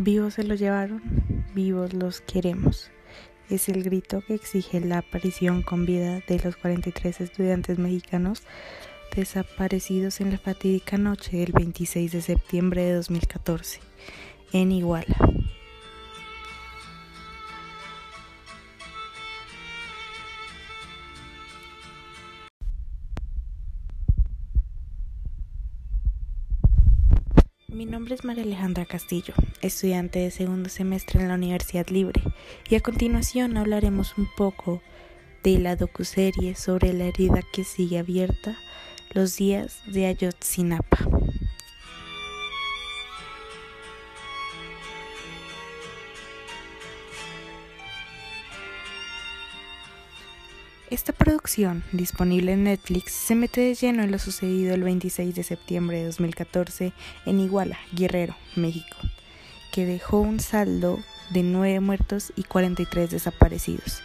Vivos se los llevaron, vivos los queremos. Es el grito que exige la aparición con vida de los 43 estudiantes mexicanos desaparecidos en la fatídica noche del 26 de septiembre de 2014 en Iguala. Nombre es María Alejandra Castillo, estudiante de segundo semestre en la Universidad Libre, y a continuación hablaremos un poco de la docuserie sobre la herida que sigue abierta los días de Ayotzinapa. Esta producción, disponible en Netflix, se mete de lleno en lo sucedido el 26 de septiembre de 2014 en Iguala, Guerrero, México, que dejó un saldo de 9 muertos y 43 desaparecidos.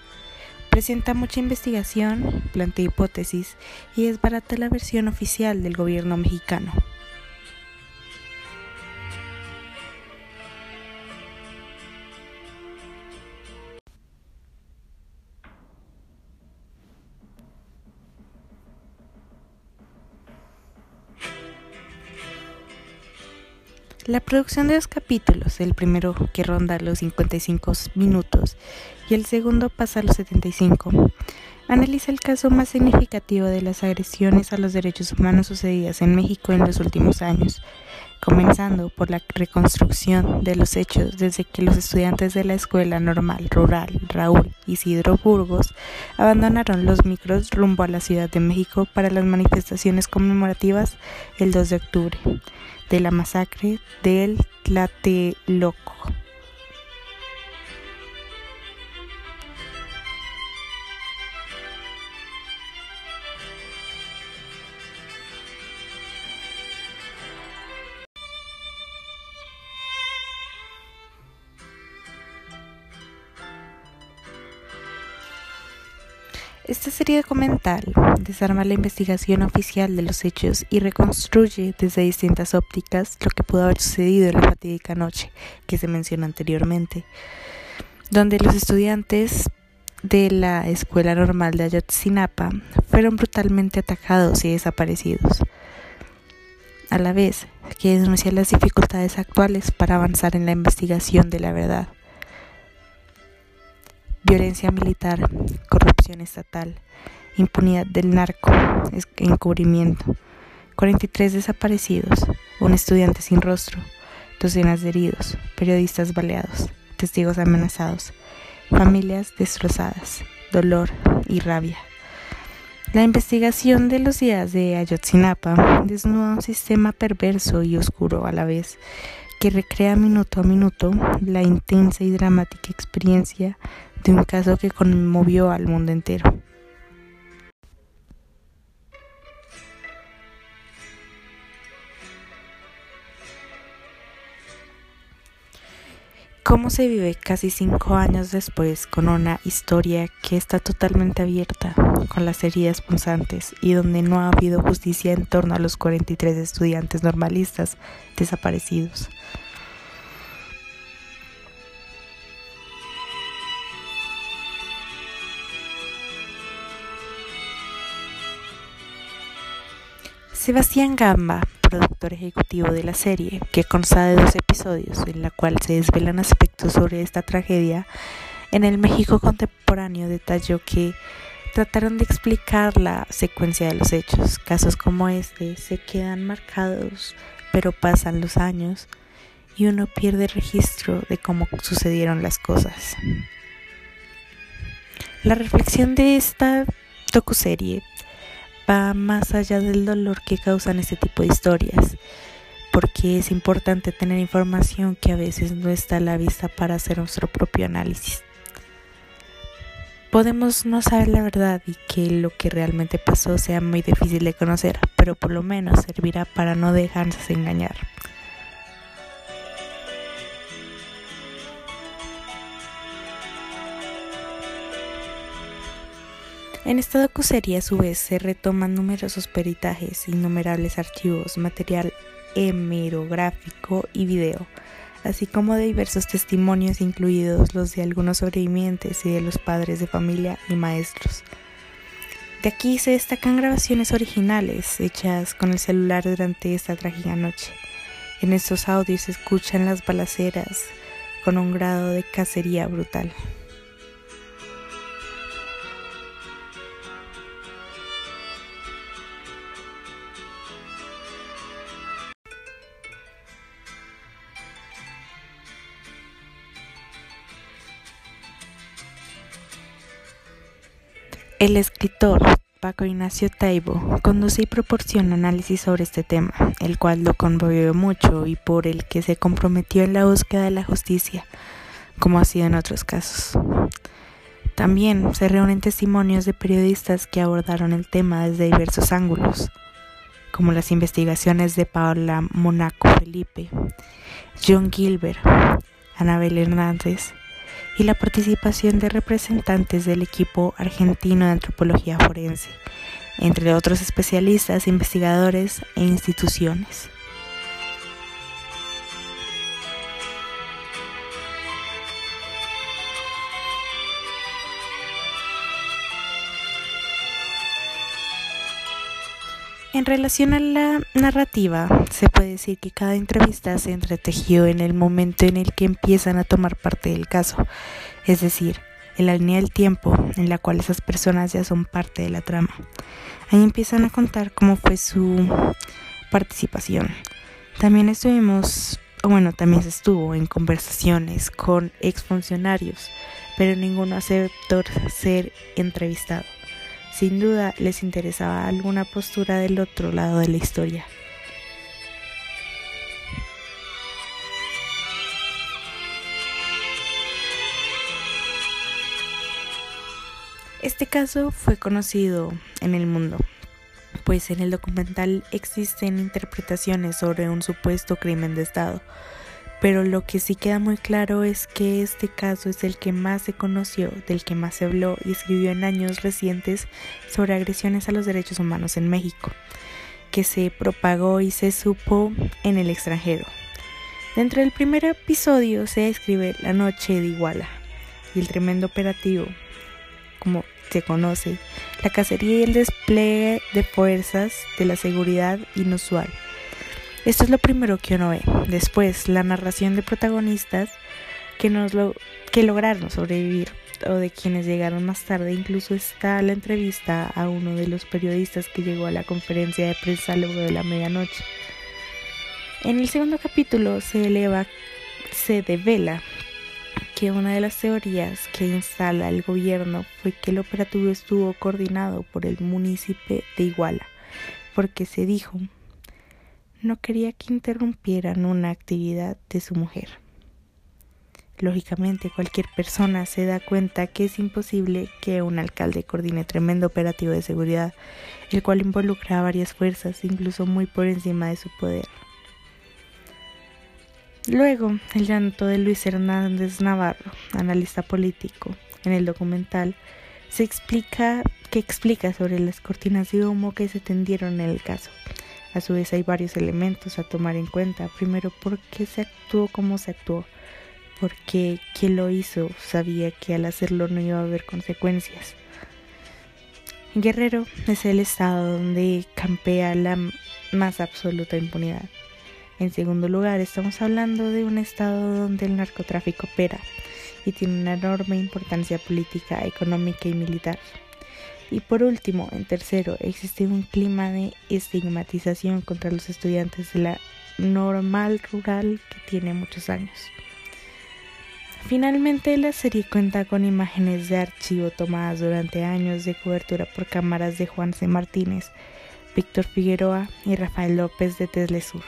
Presenta mucha investigación, plantea hipótesis y desbarata la versión oficial del gobierno mexicano. La producción de dos capítulos, el primero que ronda los 55 minutos y el segundo pasa a los 75, analiza el caso más significativo de las agresiones a los derechos humanos sucedidas en México en los últimos años, comenzando por la reconstrucción de los hechos desde que los estudiantes de la Escuela Normal Rural Raúl Isidro Burgos abandonaron los micros rumbo a la Ciudad de México para las manifestaciones conmemorativas el 2 de octubre de la masacre del Tlatelolco. Esta serie documental desarma la investigación oficial de los hechos y reconstruye desde distintas ópticas lo que pudo haber sucedido en la fatídica noche que se mencionó anteriormente, donde los estudiantes de la Escuela Normal de Ayotzinapa fueron brutalmente atacados y desaparecidos, a la vez que denuncia las dificultades actuales para avanzar en la investigación de la verdad violencia militar, corrupción estatal, impunidad del narco, encubrimiento, 43 desaparecidos, un estudiante sin rostro, docenas de heridos, periodistas baleados, testigos amenazados, familias destrozadas, dolor y rabia. La investigación de los días de Ayotzinapa desnuda un sistema perverso y oscuro a la vez que recrea minuto a minuto la intensa y dramática experiencia de un caso que conmovió al mundo entero. ¿Cómo se vive casi cinco años después con una historia que está totalmente abierta, con las heridas punzantes y donde no ha habido justicia en torno a los 43 estudiantes normalistas desaparecidos? Sebastián Gamba, productor ejecutivo de la serie, que consta de dos episodios en la cual se desvelan aspectos sobre esta tragedia, en el México contemporáneo detalló que trataron de explicar la secuencia de los hechos. Casos como este se quedan marcados, pero pasan los años y uno pierde registro de cómo sucedieron las cosas. La reflexión de esta docuserie va más allá del dolor que causan este tipo de historias, porque es importante tener información que a veces no está a la vista para hacer nuestro propio análisis. Podemos no saber la verdad y que lo que realmente pasó sea muy difícil de conocer, pero por lo menos servirá para no dejarse engañar. En esta docuserie a su vez se retoman numerosos peritajes, innumerables archivos, material hemerográfico y video, así como de diversos testimonios incluidos los de algunos sobrevivientes y de los padres de familia y maestros. De aquí se destacan grabaciones originales hechas con el celular durante esta trágica noche. En estos audios se escuchan las balaceras con un grado de cacería brutal. El escritor Paco Ignacio Taibo conduce y proporciona análisis sobre este tema, el cual lo conmovió mucho y por el que se comprometió en la búsqueda de la justicia, como ha sido en otros casos. También se reúnen testimonios de periodistas que abordaron el tema desde diversos ángulos, como las investigaciones de Paola Monaco Felipe, John Gilbert, Anabel Hernández, y la participación de representantes del equipo argentino de antropología forense, entre otros especialistas, investigadores e instituciones. En relación a la narrativa, se puede decir que cada entrevista se entretejió en el momento en el que empiezan a tomar parte del caso, es decir, en la línea del tiempo en la cual esas personas ya son parte de la trama. Ahí empiezan a contar cómo fue su participación. También estuvimos, bueno, también se estuvo en conversaciones con exfuncionarios, pero ninguno aceptó ser entrevistado. Sin duda les interesaba alguna postura del otro lado de la historia. Este caso fue conocido en el mundo, pues en el documental existen interpretaciones sobre un supuesto crimen de Estado, pero lo que sí queda muy claro es que este caso es el que más se conoció, del que más se habló y escribió en años recientes sobre agresiones a los derechos humanos en México, que se propagó y se supo en el extranjero. Dentro del primer episodio se describe la noche de Iguala y el tremendo operativo, como se conoce, la cacería y el despliegue de fuerzas de la seguridad inusual esto es lo primero que uno ve. Después, la narración de protagonistas que, nos lo, que lograron sobrevivir o de quienes llegaron más tarde. Incluso está la entrevista a uno de los periodistas que llegó a la conferencia de prensa luego de la medianoche. En el segundo capítulo se eleva, se devela que una de las teorías que instala el gobierno fue que el operativo estuvo coordinado por el municipio de Iguala, porque se dijo no quería que interrumpieran una actividad de su mujer. Lógicamente, cualquier persona se da cuenta que es imposible que un alcalde coordine tremendo operativo de seguridad, el cual involucra a varias fuerzas, incluso muy por encima de su poder. Luego, el llanto de Luis Hernández Navarro, analista político, en el documental, se explica que explica sobre las cortinas de humo que se tendieron en el caso a su vez hay varios elementos a tomar en cuenta. Primero, ¿por qué se actuó como se actuó? Porque quien lo hizo sabía que al hacerlo no iba a haber consecuencias. Guerrero es el estado donde campea la más absoluta impunidad. En segundo lugar, estamos hablando de un estado donde el narcotráfico opera y tiene una enorme importancia política, económica y militar. Y por último, en tercero, existe un clima de estigmatización contra los estudiantes de la normal rural que tiene muchos años. Finalmente, la serie cuenta con imágenes de archivo tomadas durante años de cobertura por cámaras de Juan C. Martínez, Víctor Figueroa y Rafael López de Teslesur.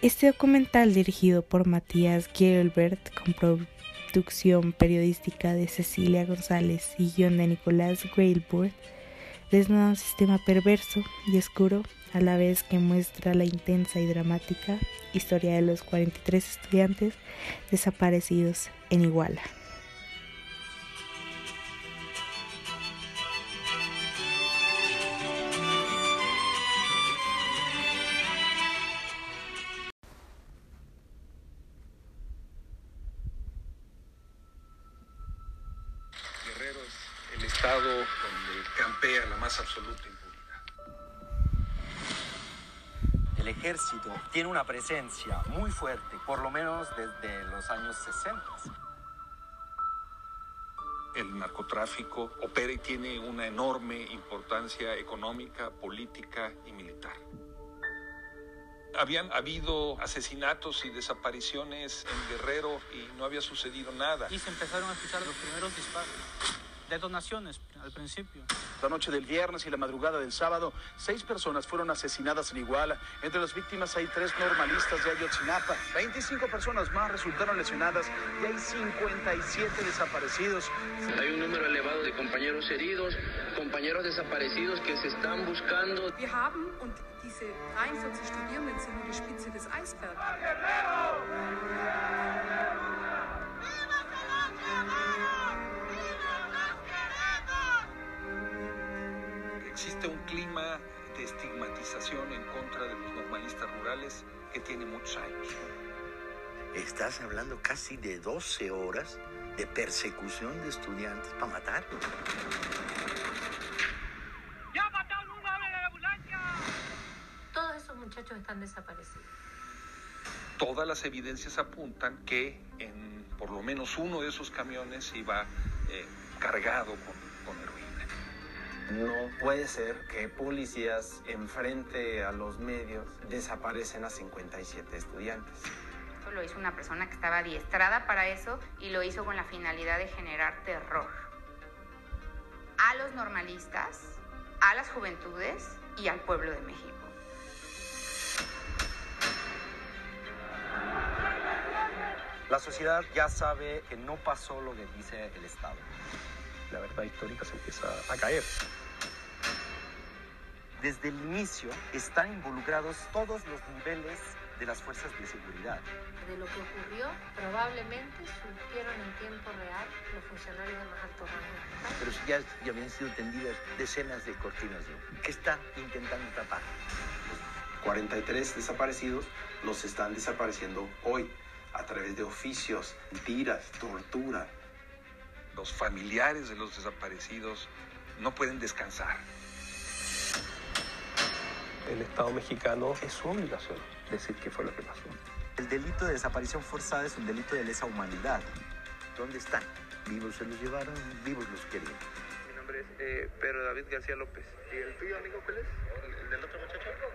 Este documental, dirigido por Matías Gilbert, con producción periodística de Cecilia González y guion de Nicolás Weilburg, desnuda un sistema perverso y oscuro a la vez que muestra la intensa y dramática historia de los 43 estudiantes desaparecidos en Iguala. El ejército tiene una presencia muy fuerte, por lo menos desde los años 60. El narcotráfico opera y tiene una enorme importancia económica, política y militar. Habían habido asesinatos y desapariciones en Guerrero y no había sucedido nada. Y se empezaron a escuchar los primeros disparos, detonaciones al principio. La noche del viernes y la madrugada del sábado, seis personas fueron asesinadas en Iguala. Entre las víctimas hay tres normalistas de Ayotzinapa. 25 personas más resultaron lesionadas y hay 57 desaparecidos. Hay un número elevado de compañeros heridos, compañeros desaparecidos que se están buscando. Wir haben, und diese 43 Studierenden sind nur die Spitze des Eisbergs. Existe un clima de estigmatización en contra de los normalistas rurales que tiene muchos años. Estás hablando casi de 12 horas de persecución de estudiantes para matar. ¡Ya mataron una vez la ambulancia! Todos esos muchachos están desaparecidos. Todas las evidencias apuntan que en por lo menos uno de esos camiones iba eh, cargado con. No puede ser que policías enfrente a los medios desaparecen a 57 estudiantes. Esto lo hizo una persona que estaba adiestrada para eso y lo hizo con la finalidad de generar terror a los normalistas, a las juventudes y al pueblo de México. La sociedad ya sabe que no pasó lo que dice el Estado. La verdad histórica se empieza a caer. Desde el inicio están involucrados todos los niveles de las fuerzas de seguridad. De lo que ocurrió, probablemente surgieron en tiempo real los funcionarios de más alto rango. Pero si ya, ya habían sido tendidas decenas de cortinas de humo. ¿Qué está intentando tapar? 43 desaparecidos los están desapareciendo hoy a través de oficios, mentiras, tortura. Los familiares de los desaparecidos no pueden descansar. El Estado mexicano es su obligación decir qué fue lo que pasó. El delito de desaparición forzada es un delito de lesa humanidad. ¿Dónde están? Vivos se los llevaron, vivos los querían. Mi nombre es eh, Pedro David García López. ¿Y el tuyo, amigo, cuál es? ¿El del otro muchacho?